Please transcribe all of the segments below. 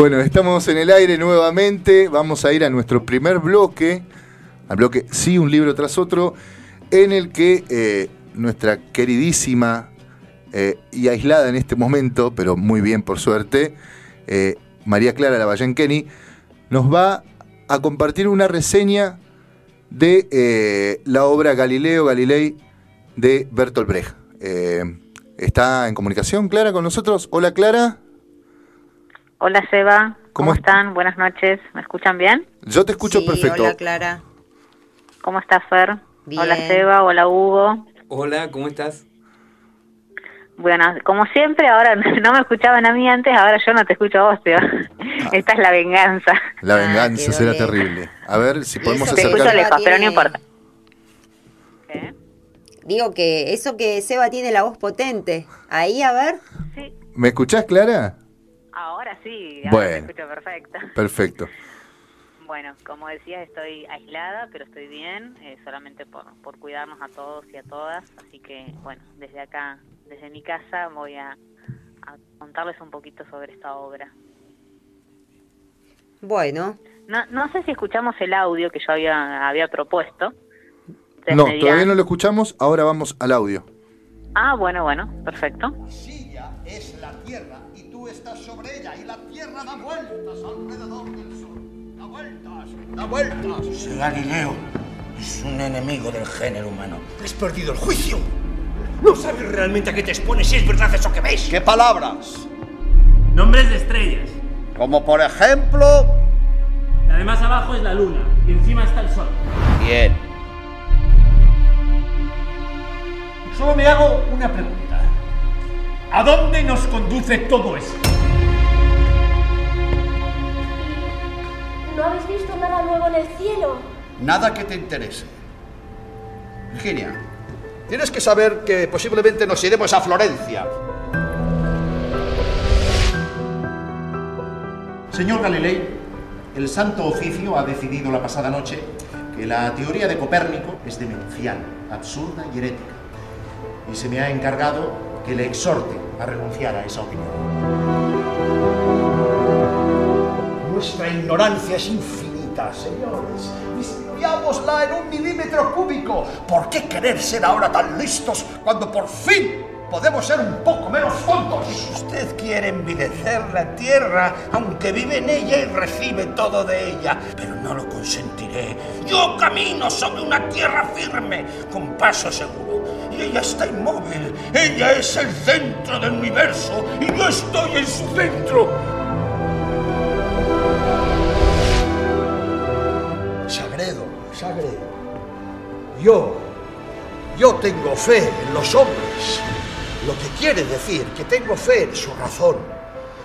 Bueno, estamos en el aire nuevamente. Vamos a ir a nuestro primer bloque, al bloque Sí, un libro tras otro, en el que eh, nuestra queridísima eh, y aislada en este momento, pero muy bien por suerte, eh, María Clara Lavallén Kenny, nos va a compartir una reseña de la obra Galileo Galilei de Bertolt Brecht. ¿Está en comunicación Clara con nosotros? Hola Clara. Hola Seba, ¿cómo, están? Buenas noches, ¿me escuchan bien? Yo te escucho perfecto. Hola Clara. ¿Cómo estás Fer? Hola Seba, hola Hugo. Hola, ¿cómo estás? Bueno, como siempre, ahora no me escuchaban a mí antes, ahora yo no te escucho a vos, Seba. Ah. Esta es la venganza. La venganza será terrible. A ver si podemos Te escucho lejos, pero no importa. Digo que eso que Seba tiene la voz potente. Ahí, a ver. Sí. ¿Me escuchás, Clara? Ahora sí, ahora bueno, escucho perfecto. Perfecto. Bueno, como decía, estoy aislada, pero estoy bien, eh, solamente por, por cuidarnos a todos y a todas. Así que, bueno, desde acá, desde mi casa, voy a, contarles un poquito sobre esta obra. Bueno. No, no sé si escuchamos el audio que yo había, había propuesto. No, todavía no lo escuchamos, ahora vamos al audio. Ah, bueno, bueno, perfecto. Silla es la tierra estás sobre ella y la Tierra da vueltas alrededor del Sol. Da vueltas, da vueltas. Ese Galileo es un enemigo del género humano. Has perdido el juicio. No sabes realmente a qué te expones si es verdad eso que ves. ¿Qué palabras? Nombres de estrellas. Como por ejemplo... La de más abajo es la luna y encima está el sol. Bien. Solo me hago una pregunta. ¿A dónde nos conduce todo esto? ¿No habéis visto nada nuevo en el cielo? Nada que te interese. Virginia, tienes que saber que posiblemente nos iremos a Florencia. Señor Galilei, el Santo Oficio ha decidido la pasada noche que la teoría de Copérnico es demencial, absurda y herética. Y se me ha encargado que le exhorte a renunciar a esa opinión. Nuestra ignorancia es infinita, señores. Distinguiámosla en un milímetro cúbico. ¿Por qué querer ser ahora tan listos cuando por fin podemos ser un poco menos tontos? Usted quiere envilecer la tierra, aunque vive en ella y recibe todo de ella. Pero no lo consentiré. Yo camino sobre una tierra firme, con paso seguro ella está inmóvil. Ella es el centro del universo y yo estoy en su centro. Sagredo, Sagredo. Yo, yo tengo fe en los hombres. Lo que quiere decir que tengo fe en su razón.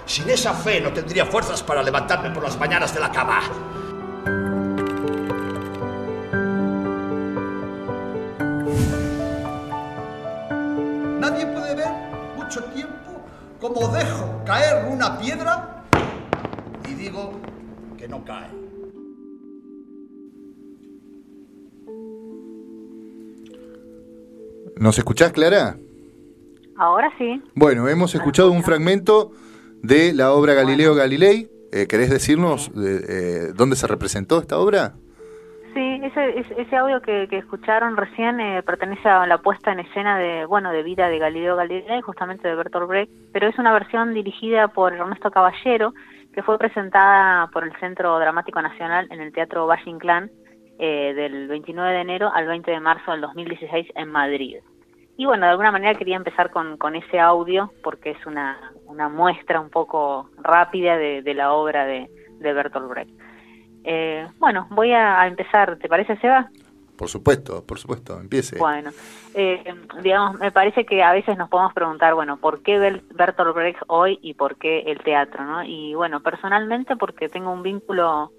Sin esa fe no tendría fuerzas para levantarme por las mañanas de la cama. como dejo caer una piedra y digo que no cae. ¿Nos escuchás, Clara? Ahora sí. Bueno, hemos escuchado un fragmento de la obra Galileo Galilei. Eh, ¿Querés decirnos eh, dónde se representó esta obra? Sí, ese, ese audio que, escucharon recién eh, pertenece a la puesta en escena de, bueno, de vida de Galileo Galilei, justamente de Bertolt Brecht, pero es una versión dirigida por Ernesto Caballero, que fue presentada por el Centro Dramático Nacional en el Teatro Valle Inclán eh, del 29 de enero al 20 de marzo del 2016 en Madrid. Y bueno, de alguna manera quería empezar con, con ese audio porque es una, una muestra un poco rápida de, de la obra de, de Bertolt Brecht. Eh, bueno, voy a, empezar, ¿te parece, Seba? Por supuesto, por supuesto, empiece. Bueno, eh, digamos, me parece que a veces nos podemos preguntar, bueno, ¿por qué Bertolt Brecht hoy y por qué el teatro, no? Y bueno, personalmente porque tengo un vínculo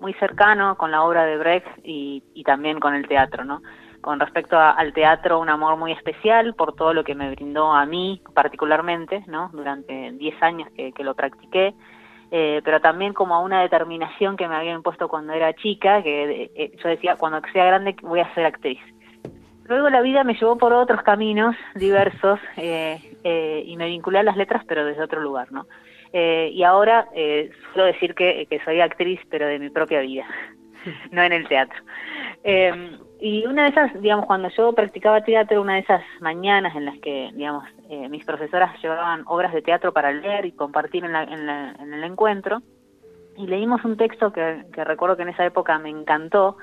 muy cercano con la obra de Brecht y, también con el teatro, ¿no? Con respecto al teatro, un amor muy especial por todo lo que me brindó a mí particularmente, ¿no? Durante 10 años que, lo practiqué eh, pero también como a una determinación que me había impuesto cuando era chica, que eh, yo decía, cuando sea grande voy a ser actriz. Luego la vida me llevó por otros caminos diversos eh, eh, y me vinculé a las letras, pero desde otro lugar, ¿no? Eh, y ahora suelo decir que soy actriz, pero de mi propia vida, no en el teatro. Eh, y una de esas, digamos, cuando yo practicaba teatro, una de esas mañanas en las que, digamos, eh, mis profesoras llevaban obras de teatro para leer y compartir en, la- en la- en el encuentro, y leímos un texto que, que recuerdo que en esa época me encantó,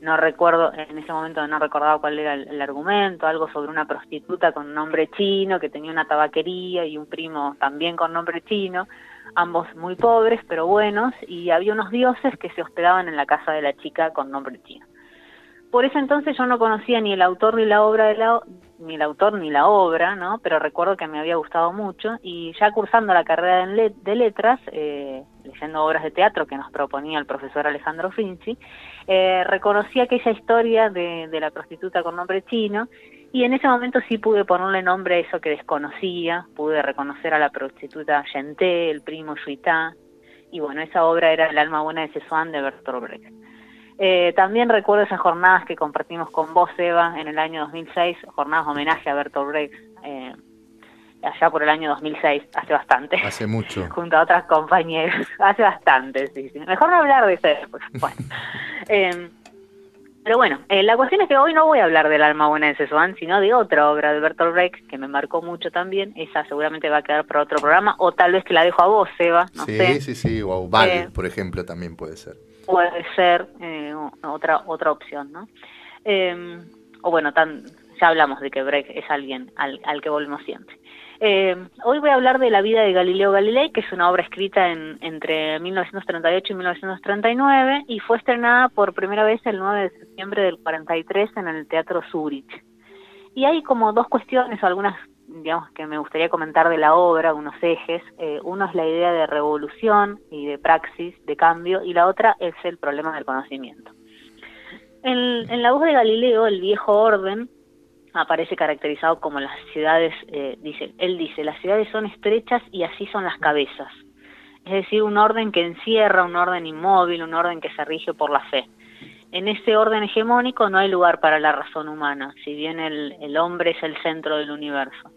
no recuerdo, en ese momento no recordaba cuál era el, el argumento, algo sobre una prostituta con nombre chino que tenía una tabaquería y un primo también con nombre chino, ambos muy pobres pero buenos, y había unos dioses que se hospedaban en la casa de la chica con nombre chino. Por ese entonces yo no conocía ni el autor ni la obra de la ni el autor ni la obra, ¿no? Pero recuerdo que me había gustado mucho y ya cursando la carrera de, le- de letras, eh, leyendo obras de teatro que nos proponía el profesor Alejandro Finzi, eh, reconocí aquella historia de, de la prostituta con nombre chino y en ese momento sí pude ponerle nombre a eso que desconocía, pude reconocer a la prostituta Yenté, el primo Yuitá, y bueno, esa obra era El alma buena de Sesuán de Bertolt Brecht. Eh, también recuerdo esas jornadas que compartimos con vos, Eva, en el año 2006, jornadas de homenaje a Bertolt Brecht, eh, allá por el año 2006, hace bastante, Hace mucho. junto a otras compañeras, hace bastante, sí, sí. Mejor no hablar de eso, pues, bueno. Eh, pero bueno, eh, la cuestión es que hoy no voy a hablar del alma buena de Sesuán, sino de otra obra de Bertolt Brecht que me marcó mucho también. Esa seguramente va a quedar para otro programa, o tal vez que la dejo a vos, Eva, no sí, sé. sí, sí. O Val, Eh, por ejemplo, también puede ser. puede ser eh, otra otra opción, ¿no? Eh, o bueno, tan, ya hablamos de que Brecht es alguien al, al que volvemos siempre. Eh, hoy voy a hablar de la vida de Galileo Galilei, que es una obra escrita en, entre 1938 y 1939 y fue estrenada por primera vez el 9 de septiembre del 43 en el Teatro Zurich. Y hay como dos cuestiones o algunas, digamos, que me gustaría comentar de la obra, unos ejes. Eh, uno es la idea de revolución y de praxis, de cambio, y la otra es el problema del conocimiento. En, en la voz de Galileo, el viejo orden aparece caracterizado como las ciudades, eh, dice, él dice, las ciudades son estrechas y así son las cabezas. Es decir, un orden que encierra, un orden inmóvil, un orden que se rige por la fe. En ese orden hegemónico no hay lugar para la razón humana, si bien el, el hombre es el centro del universo.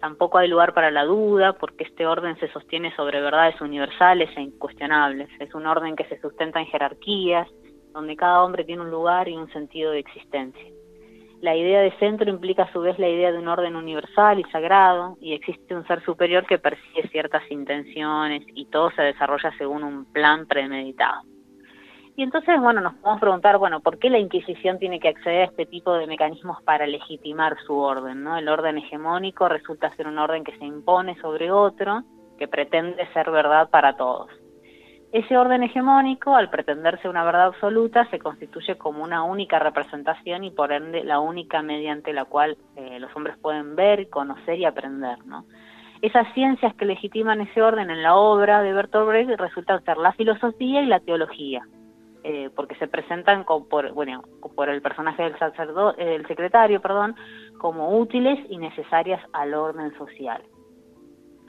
Tampoco hay lugar para la duda, porque este orden se sostiene sobre verdades universales e incuestionables. Es un orden que se sustenta en jerarquías, donde cada hombre tiene un lugar y un sentido de existencia. La idea de centro implica a su vez la idea de un orden universal y sagrado, y existe un ser superior que persigue ciertas intenciones y todo se desarrolla según un plan premeditado. Y entonces, bueno, nos podemos preguntar, bueno, ¿por qué la Inquisición tiene que acceder a este tipo de mecanismos para legitimar su orden? ¿no? El orden hegemónico resulta ser un orden que se impone sobre otro, que pretende ser verdad para todos. Ese orden hegemónico, al pretenderse una verdad absoluta, se constituye como una única representación y por ende la única mediante la cual eh, los hombres pueden ver, conocer y aprender. Esas ciencias que legitiman ese orden en la obra de Bertolt Brecht resultan ser la filosofía y la teología, eh, porque se presentan con- por, bueno, por el personaje del sacerdote, del secretario, perdón, como útiles y necesarias al orden social.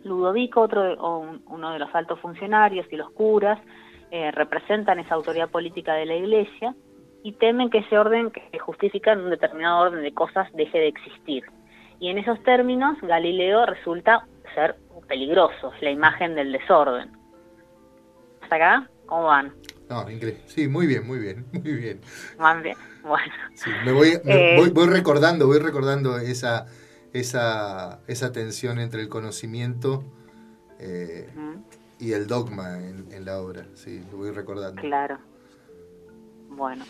Ludovico, otro de- o un- uno de los altos funcionarios y los curas, eh, representan esa autoridad política de la Iglesia y temen que ese orden que justifica un determinado orden de cosas deje de existir. Y en esos términos, Galileo resulta ser peligroso, la imagen del desorden. ¿Hasta acá? ¿Cómo van? No, increíble. Sí, muy bien, muy bien, muy bien. ¿Van bien? Bueno. Sí, me voy, me Eh, voy, voy recordando, voy recordando esa, esa, esa tensión entre el conocimiento eh, y el dogma en, en la obra. Sí, lo voy recordando. Claro. Bueno.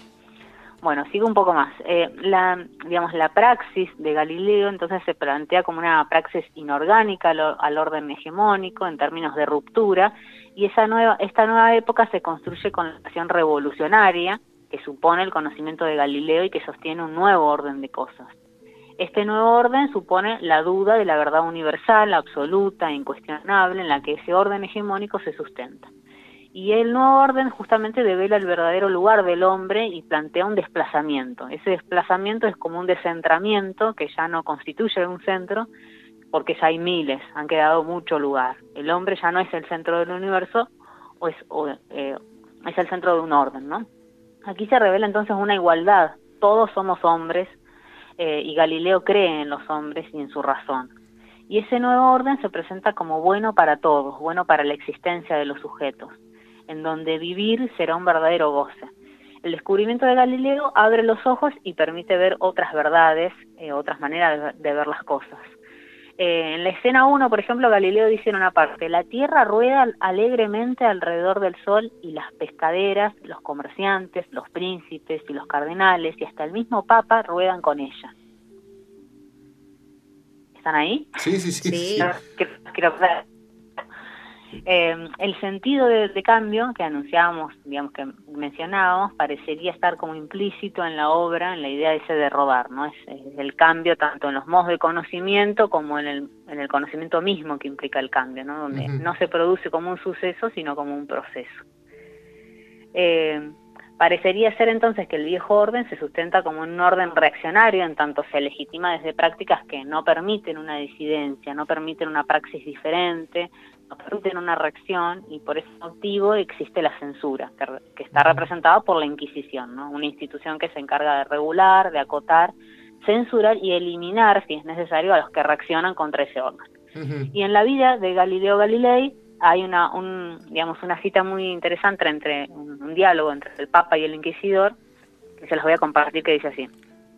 Bueno, sigo un poco más. Eh, la, digamos, la praxis de Galileo entonces se plantea como una praxis inorgánica al, al orden hegemónico en términos de ruptura y esa nueva, esta nueva época se construye con la acción revolucionaria que supone el conocimiento de Galileo y que sostiene un nuevo orden de cosas. Este nuevo orden supone la duda de la verdad universal, absoluta incuestionable en la que ese orden hegemónico se sustenta. Y el nuevo orden justamente devela el verdadero lugar del hombre y plantea un desplazamiento. Ese desplazamiento es como un descentramiento que ya no constituye un centro, porque ya hay miles, han quedado mucho lugar. El hombre ya no es el centro del universo, o es, eh, es el centro de un orden, ¿no? Aquí se revela entonces una igualdad. Todos somos hombres, eh, y Galileo cree en los hombres y en su razón. Y ese nuevo orden se presenta como bueno para todos, bueno para la existencia de los sujetos, en donde vivir será un verdadero goce. El descubrimiento de Galileo abre los ojos y permite ver otras verdades, eh, otras maneras de, ver las cosas. Eh, en la escena 1, por ejemplo, Galileo dice en una parte, la Tierra rueda alegremente alrededor del Sol y las pescaderas, los comerciantes, los príncipes y los cardenales y hasta el mismo Papa ruedan con ella. ¿Están ahí? Sí, sí, sí. sí. Eh, el sentido de, cambio que anunciábamos, digamos que mencionábamos, parecería estar como implícito en la obra, en la idea ese de rodar, ¿no? Es, el cambio tanto en los modos de conocimiento como en el, en el conocimiento mismo que implica el cambio, ¿no? Donde no se produce como un suceso, sino como un proceso. Eh, Parecería ser entonces que el viejo orden se sustenta como un orden reaccionario en tanto se legitima desde prácticas que no permiten una disidencia, no permiten una praxis diferente, permiten una reacción y por ese motivo existe la censura, que, está representada por la Inquisición, ¿no? una institución que se encarga de regular, de acotar, censurar y eliminar, si es necesario, a los que reaccionan contra ese orden. Y en la vida de Galileo Galilei hay una, un, digamos, una cita muy interesante entre un, diálogo entre el Papa y el Inquisidor, que se los voy a compartir, que dice así.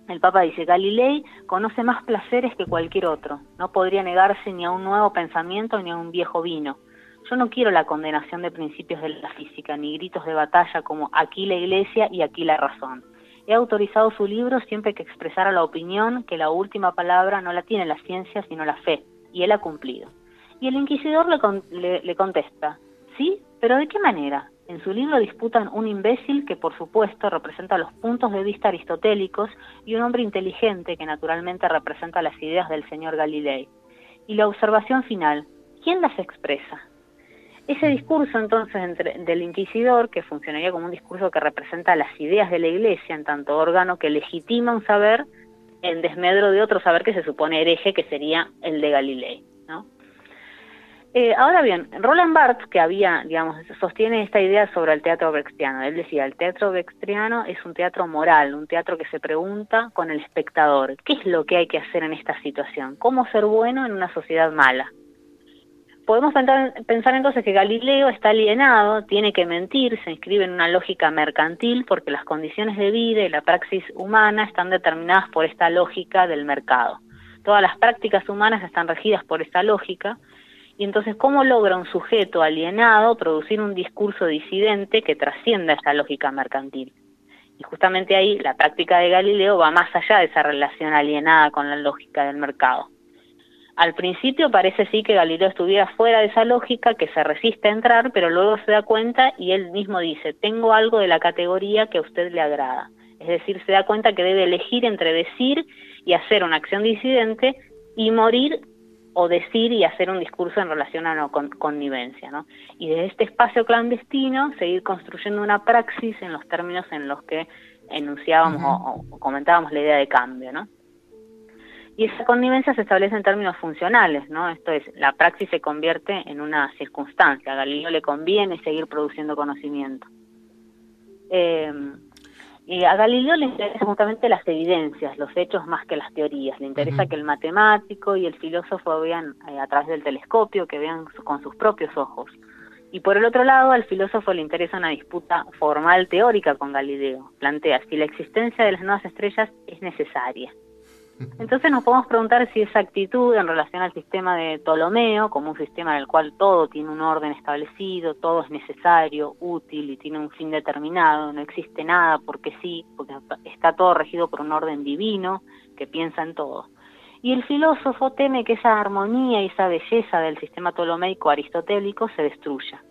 El Papa dice, Galilei conoce más placeres que cualquier otro, no podría negarse ni a un nuevo pensamiento ni a un viejo vino. Yo no quiero la condenación de principios de la física, ni gritos de batalla como aquí la iglesia y aquí la razón. He autorizado su libro siempre que expresara la opinión que la última palabra no la tiene la ciencia sino la fe, y él ha cumplido. Y el inquisidor le, le, contesta, ¿sí? ¿Pero de qué manera? En su libro disputan un imbécil que por supuesto representa los puntos de vista aristotélicos y un hombre inteligente que naturalmente representa las ideas del señor Galilei. Y la observación final, ¿quién las expresa? Ese discurso entonces entre, del inquisidor, que funcionaría como un discurso que representa las ideas de la iglesia en tanto órgano que legitima un saber en desmedro de otro saber que se supone hereje, que sería el de Galilei. ¿no? Eh, ahora bien, Roland Barthes, que había, digamos, sostiene esta idea sobre el teatro brechtiano. Él decía, el teatro brechtiano es un teatro moral, un teatro que se pregunta con el espectador, ¿qué es lo que hay que hacer en esta situación? ¿Cómo ser bueno en una sociedad mala? Podemos pensar, pensar entonces que Galileo está alienado, tiene que mentir, se inscribe en una lógica mercantil porque las condiciones de vida y la praxis humana están determinadas por esta lógica del mercado. Todas las prácticas humanas están regidas por esta lógica, y entonces, ¿cómo logra un sujeto alienado producir un discurso disidente que trascienda esa lógica mercantil? Y justamente ahí la práctica de Galileo va más allá de esa relación alienada con la lógica del mercado. Al principio parece sí que Galileo estuviera fuera de esa lógica, que se resiste a entrar, pero luego se da cuenta y él mismo dice, tengo algo de la categoría que a usted le agrada. Es decir, se da cuenta que debe elegir entre decir y hacer una acción disidente y morir o decir y hacer un discurso en relación a la connivencia, ¿no? Y desde este espacio clandestino seguir construyendo una praxis en los términos en los que enunciábamos o, comentábamos la idea de cambio, ¿no? Y esa connivencia se establece en términos funcionales, ¿no? Esto es, la praxis se convierte en una circunstancia, a Galileo le conviene seguir produciendo conocimiento. Eh, y a Galileo le interesan justamente las evidencias, los hechos más que las teorías. Le interesa que el matemático y el filósofo vean eh, a través del telescopio, que vean con sus propios ojos. Y por el otro lado, al filósofo le interesa una disputa formal teórica con Galileo. Plantea si la existencia de las nuevas estrellas es necesaria. Entonces nos podemos preguntar si esa actitud en relación al sistema de Ptolomeo, como un sistema en el cual todo tiene un orden establecido, todo es necesario, útil y tiene un fin determinado, no existe nada porque sí, porque está todo regido por un orden divino que piensa en todo. Y el filósofo teme que esa armonía y esa belleza del sistema ptolomeico aristotélico se destruya.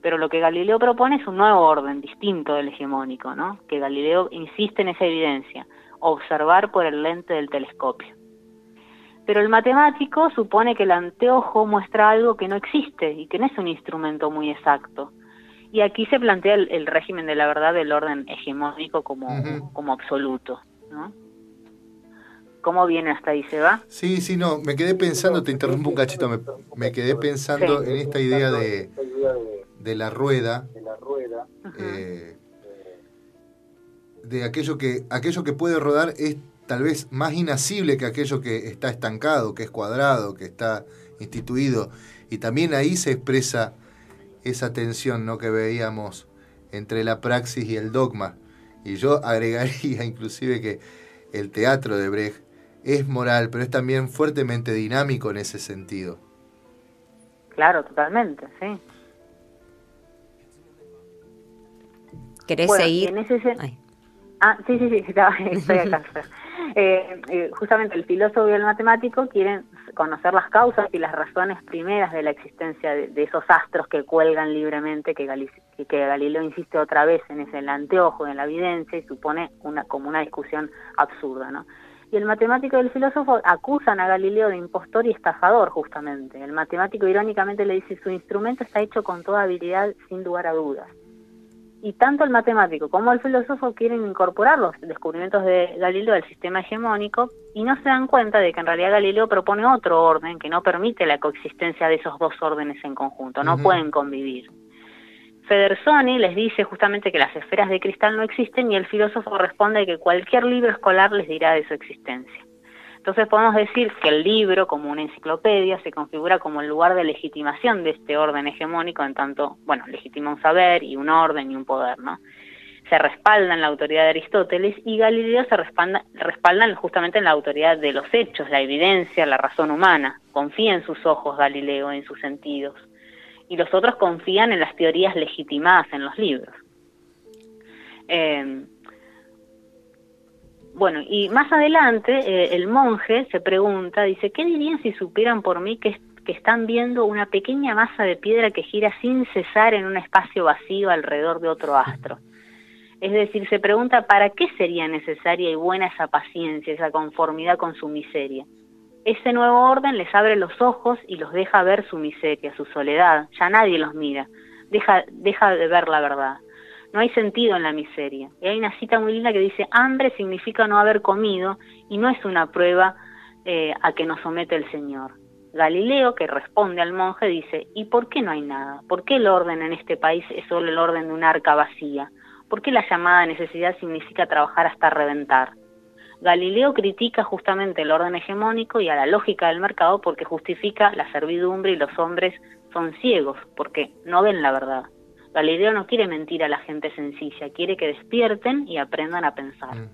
Pero lo que Galileo propone es un nuevo orden, distinto del hegemónico, ¿no? Que Galileo insiste en esa evidencia observar por el lente del telescopio. Pero el matemático supone que el anteojo muestra algo que no existe y que no es un instrumento muy exacto. Y aquí se plantea el, régimen de la verdad del orden hegemónico como, como absoluto. ¿no? ¿Cómo viene hasta ahí? ¿Se va? Sí, sí, no, me quedé pensando, te interrumpo un cachito, me, quedé pensando en esta idea de, de la rueda, de aquello que, aquello que puede rodar es tal vez más inasible que aquello que está estancado, que es cuadrado, que está instituido. Y también ahí se expresa esa tensión ¿no? que veíamos entre la praxis y el dogma. Y yo agregaría inclusive que el teatro de Brecht es moral, pero es también fuertemente dinámico en ese sentido. Claro, totalmente, sí. ¿Querés seguir? Ah, sí, sí, sí, estoy acá. Eh, eh, justamente el filósofo y el matemático quieren conocer las causas y las razones primeras de la existencia de, esos astros que cuelgan libremente, que, que, Galileo insiste otra vez en ese el anteojo, en la evidencia, y supone una, como una discusión absurda, ¿no? Y el matemático y el filósofo acusan a Galileo de impostor y estafador, justamente. El matemático irónicamente le dice, su instrumento está hecho con toda habilidad, sin lugar a dudas y tanto el matemático como el filósofo quieren incorporar los descubrimientos de Galileo al sistema hegemónico y no se dan cuenta de que en realidad Galileo propone otro orden que no permite la coexistencia de esos dos órdenes en conjunto, no pueden convivir. Federsoni les dice justamente que las esferas de cristal no existen y el filósofo responde que cualquier libro escolar les dirá de su existencia. Entonces podemos decir que el libro, como una enciclopedia, se configura como el lugar de legitimación de este orden hegemónico, en tanto, bueno, legitima un saber y un orden y un poder, ¿no? Se respalda en la autoridad de Aristóteles y Galileo se respalda, respaldan justamente en la autoridad de los hechos, la evidencia, la razón humana. Confía en sus ojos Galileo, en sus sentidos. Y los otros confían en las teorías legitimadas en los libros. Eh, bueno, y más adelante eh, el monje se pregunta, dice, ¿qué dirían si supieran por mí que, que están viendo una pequeña masa de piedra que gira sin cesar en un espacio vacío alrededor de otro astro? Es decir, se pregunta, ¿para qué sería necesaria y buena esa paciencia, esa conformidad con su miseria? Ese nuevo orden les abre los ojos y los deja ver su miseria, su soledad. Ya nadie los mira. Deja, deja de ver la verdad. No hay sentido en la miseria. Y hay una cita muy linda que dice, hambre significa no haber comido y no es una prueba eh, a que nos somete el Señor. Galileo, que responde al monje, dice, ¿y por qué no hay nada? ¿Por qué el orden en este país es solo el orden de un arca vacía? ¿Por qué la llamada necesidad significa trabajar hasta reventar? Galileo critica justamente el orden hegemónico y a la lógica del mercado porque justifica la servidumbre y los hombres son ciegos porque no ven la verdad. Galileo no quiere mentir a la gente sencilla, quiere que despierten y aprendan a pensar. Mm.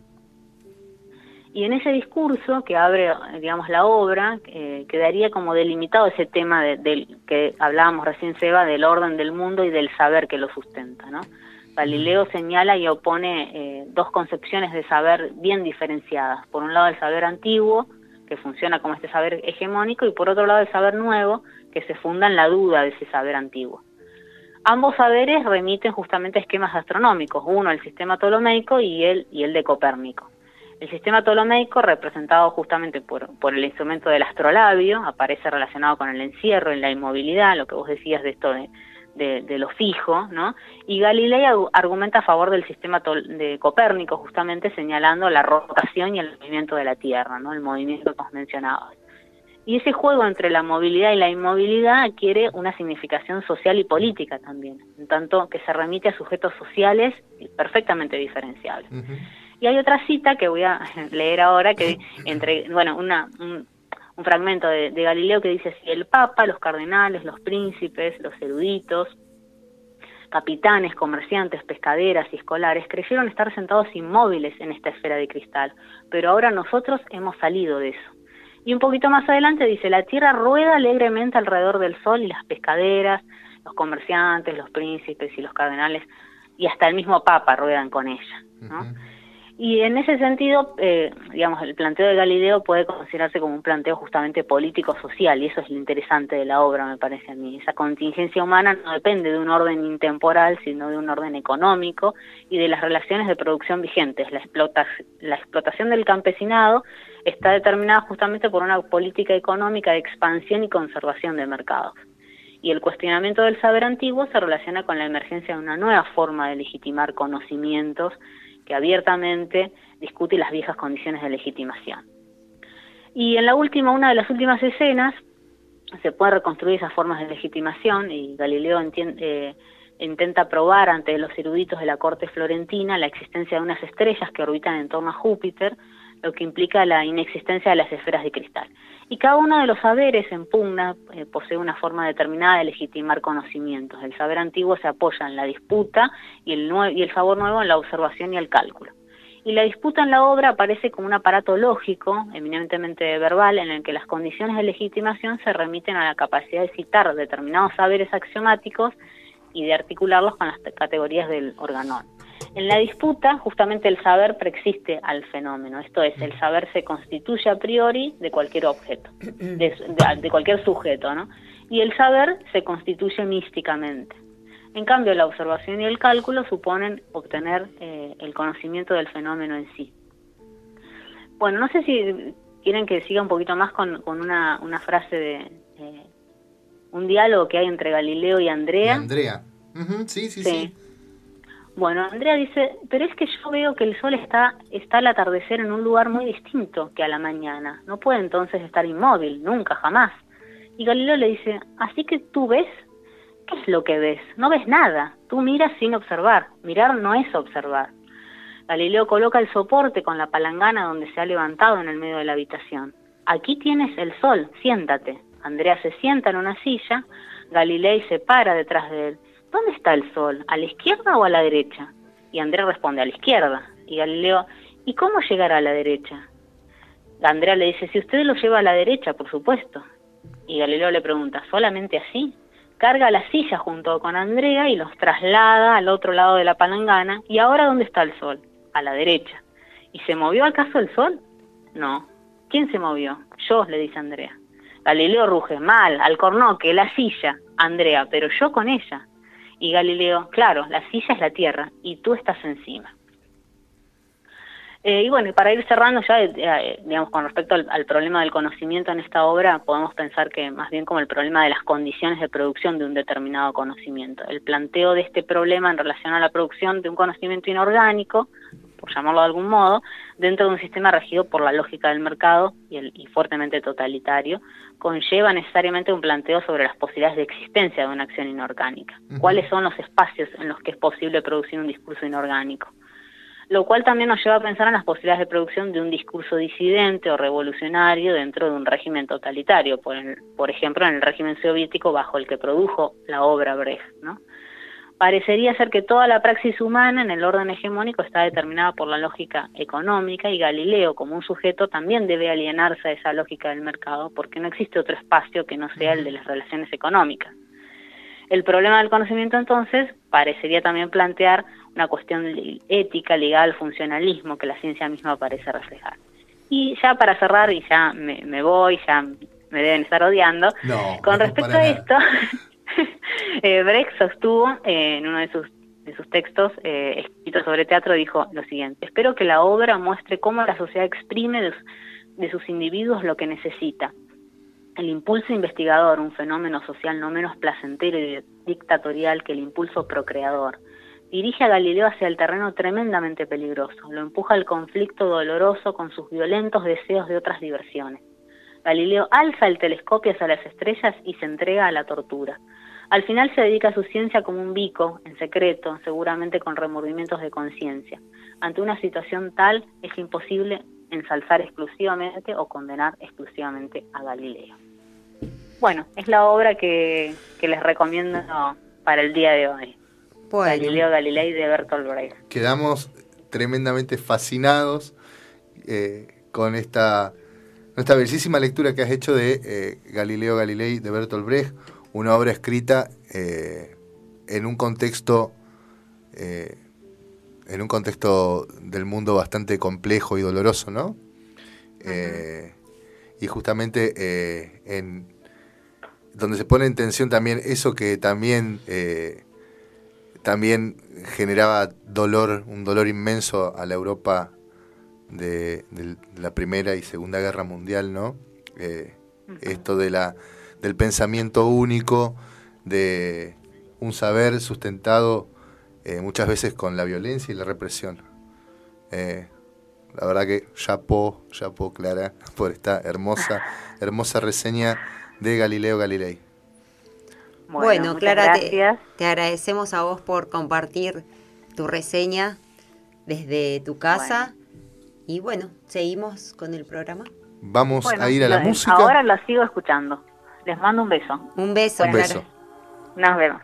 Y en ese discurso que abre, digamos, la obra, eh, quedaría como delimitado ese tema del que hablábamos recién, Seba, del orden del mundo y del saber que lo sustenta, ¿no? Galileo mm. señala y opone eh, dos concepciones de saber bien diferenciadas. Por un lado, el saber antiguo, que funciona como este saber hegemónico, y por otro lado, el saber nuevo, que se funda en la duda de ese saber antiguo. Ambos saberes remiten justamente a esquemas astronómicos, uno el sistema ptolomeico y el, y el de Copérnico. El sistema ptolomeico, representado justamente por, por el instrumento del astrolabio, aparece relacionado con el encierro y la inmovilidad, lo que vos decías de esto de, de, lo fijo, ¿no? Y Galileo argumenta a favor del sistema de Copérnico, justamente señalando la rotación y el movimiento de la Tierra, ¿no? El movimiento que os mencionabas. Y ese juego entre la movilidad y la inmovilidad adquiere una significación social y política también, en tanto que se remite a sujetos sociales perfectamente diferenciables. Y hay otra cita que voy a leer ahora, que entre, bueno, una, un, fragmento de, de, Galileo que dice, si el Papa, los cardenales, los príncipes, los eruditos, capitanes, comerciantes, pescaderas y escolares creyeron estar sentados inmóviles en esta esfera de cristal, pero ahora nosotros hemos salido de eso y un poquito más adelante dice, la tierra rueda alegremente alrededor del sol y las pescaderas, los comerciantes, los príncipes y los cardenales, y hasta el mismo Papa ruedan con ella. Y en ese sentido, eh, digamos, el planteo de Galileo puede considerarse como un planteo justamente político-social, y eso es lo interesante de la obra, me parece a mí. Esa contingencia humana no depende de un orden intemporal, sino de un orden económico y de las relaciones de producción vigentes. La, la explotación del campesinado está determinada justamente por una política económica de expansión y conservación de mercados. Y el cuestionamiento del saber antiguo se relaciona con la emergencia de una nueva forma de legitimar conocimientos que abiertamente discute las viejas condiciones de legitimación. Y en la última, una de las últimas escenas, se puede reconstruir esas formas de legitimación y Galileo eh, intenta probar ante los eruditos de la corte florentina la existencia de unas estrellas que orbitan en torno a Júpiter, lo que implica la inexistencia de las esferas de cristal. Y cada uno de los saberes en pugna eh, posee una forma determinada de legitimar conocimientos. El saber antiguo se apoya en la disputa y el, y el saber nuevo en la observación y el cálculo. Y la disputa en la obra aparece como un aparato lógico, eminentemente verbal, en el que las condiciones de legitimación se remiten a la capacidad de citar determinados saberes axiomáticos y de articularlos con las categorías del organón. En la disputa, justamente el saber preexiste al fenómeno, esto es, el saber se constituye a priori de cualquier objeto, de, cualquier sujeto, ¿no? Y el saber se constituye místicamente. En cambio, la observación y el cálculo suponen obtener eh, el conocimiento del fenómeno en sí. Bueno, no sé si quieren que siga un poquito más con, una, frase de eh, un diálogo que hay entre Galileo y Andrea. Andrea. sí, sí, sí. Bueno, Andrea dice, pero es que yo veo que el sol está, está al atardecer en un lugar muy distinto que a la mañana. No puede entonces estar inmóvil, nunca, jamás. Y Galileo le dice, así que tú ves, ¿qué es lo que ves? No ves nada, tú miras sin observar, mirar no es observar. Galileo coloca el soporte con la palangana donde se ha levantado en el medio de la habitación. Aquí tienes el sol, siéntate. Andrea se sienta en una silla, Galileo se para detrás de él. ¿dónde está el sol? ¿A la izquierda o a la derecha? Y Andrea responde, a la izquierda. Y Galileo, ¿y cómo llegar a la derecha? Andrea le dice, si usted lo lleva a la derecha, por supuesto. Y Galileo le pregunta, ¿solamente así? Carga la silla junto con Andrea y los traslada al otro lado de la palangana. ¿Y ahora dónde está el sol? A la derecha. ¿Y se movió acaso el sol? No. ¿Quién se movió? Yo, le dice Andrea. Galileo ruge, mal, al cornoque, la silla. Andrea, pero yo con ella. Y Galileo, claro, la silla es la Tierra y tú estás encima. Eh, y bueno, para ir cerrando ya, eh, eh, digamos, con respecto al, problema del conocimiento en esta obra, podemos pensar que más bien como el problema de las condiciones de producción de un determinado conocimiento. El planteo de este problema en relación a la producción de un conocimiento inorgánico, por llamarlo de algún modo, dentro de un sistema regido por la lógica del mercado y, el, y fuertemente totalitario, conlleva necesariamente un planteo sobre las posibilidades de existencia de una acción inorgánica. ¿Cuáles son los espacios en los que es posible producir un discurso inorgánico? Lo cual también nos lleva a pensar en las posibilidades de producción de un discurso disidente o revolucionario dentro de un régimen totalitario, por, por ejemplo, en el régimen soviético bajo el que produjo la obra Brecht, ¿no? Parecería ser que toda la praxis humana en el orden hegemónico está determinada por la lógica económica y Galileo como un sujeto también debe alienarse a esa lógica del mercado porque no existe otro espacio que no sea el de las relaciones económicas. El problema del conocimiento entonces parecería también plantear una cuestión ética ligada al funcionalismo que la ciencia misma parece reflejar. Y ya para cerrar, y ya me, voy, ya me deben estar odiando, con respecto a esto, eh, Brecht sostuvo eh, en uno de sus, textos eh, escritos sobre teatro, dijo lo siguiente, espero que la obra muestre cómo la sociedad exprime de, de sus individuos lo que necesita. El impulso investigador, un fenómeno social no menos placentero y dictatorial que el impulso procreador, dirige a Galileo hacia el terreno tremendamente peligroso, lo empuja al conflicto doloroso con sus violentos deseos de otras diversiones. Galileo alza el telescopio hacia las estrellas y se entrega a la tortura. Al final se dedica a su ciencia como un bico, en secreto, seguramente con remordimientos de conciencia. Ante una situación tal, es imposible ensalzar exclusivamente o condenar exclusivamente a Galileo. Bueno, es la obra que, les recomiendo para el día de hoy. Galileo Galilei de Bertolt Brecht. Quedamos tremendamente fascinados eh, con esta nuestra bellísima lectura que has hecho de eh, Galileo Galilei de Bertolt Brecht, una obra escrita eh, en un contexto eh, en un contexto del mundo bastante complejo y doloroso, ¿no? y justamente en donde se pone en tensión también eso que también también generaba dolor, un dolor inmenso a la Europa de, la Primera y Segunda Guerra Mundial, ¿no? Eh, esto de la, del pensamiento único, de un saber sustentado eh, muchas veces con la violencia y la represión. Eh, la verdad que chapo, chapo Clara por esta hermosa, hermosa reseña de Galileo Galilei. Bueno, Clara, te, te, agradecemos a vos por compartir tu reseña desde tu casa Y bueno, seguimos con el programa. Vamos Bueno, a ir a la música. Ahora lo sigo escuchando. Les mando un beso. Un beso, Un beso. Nos vemos.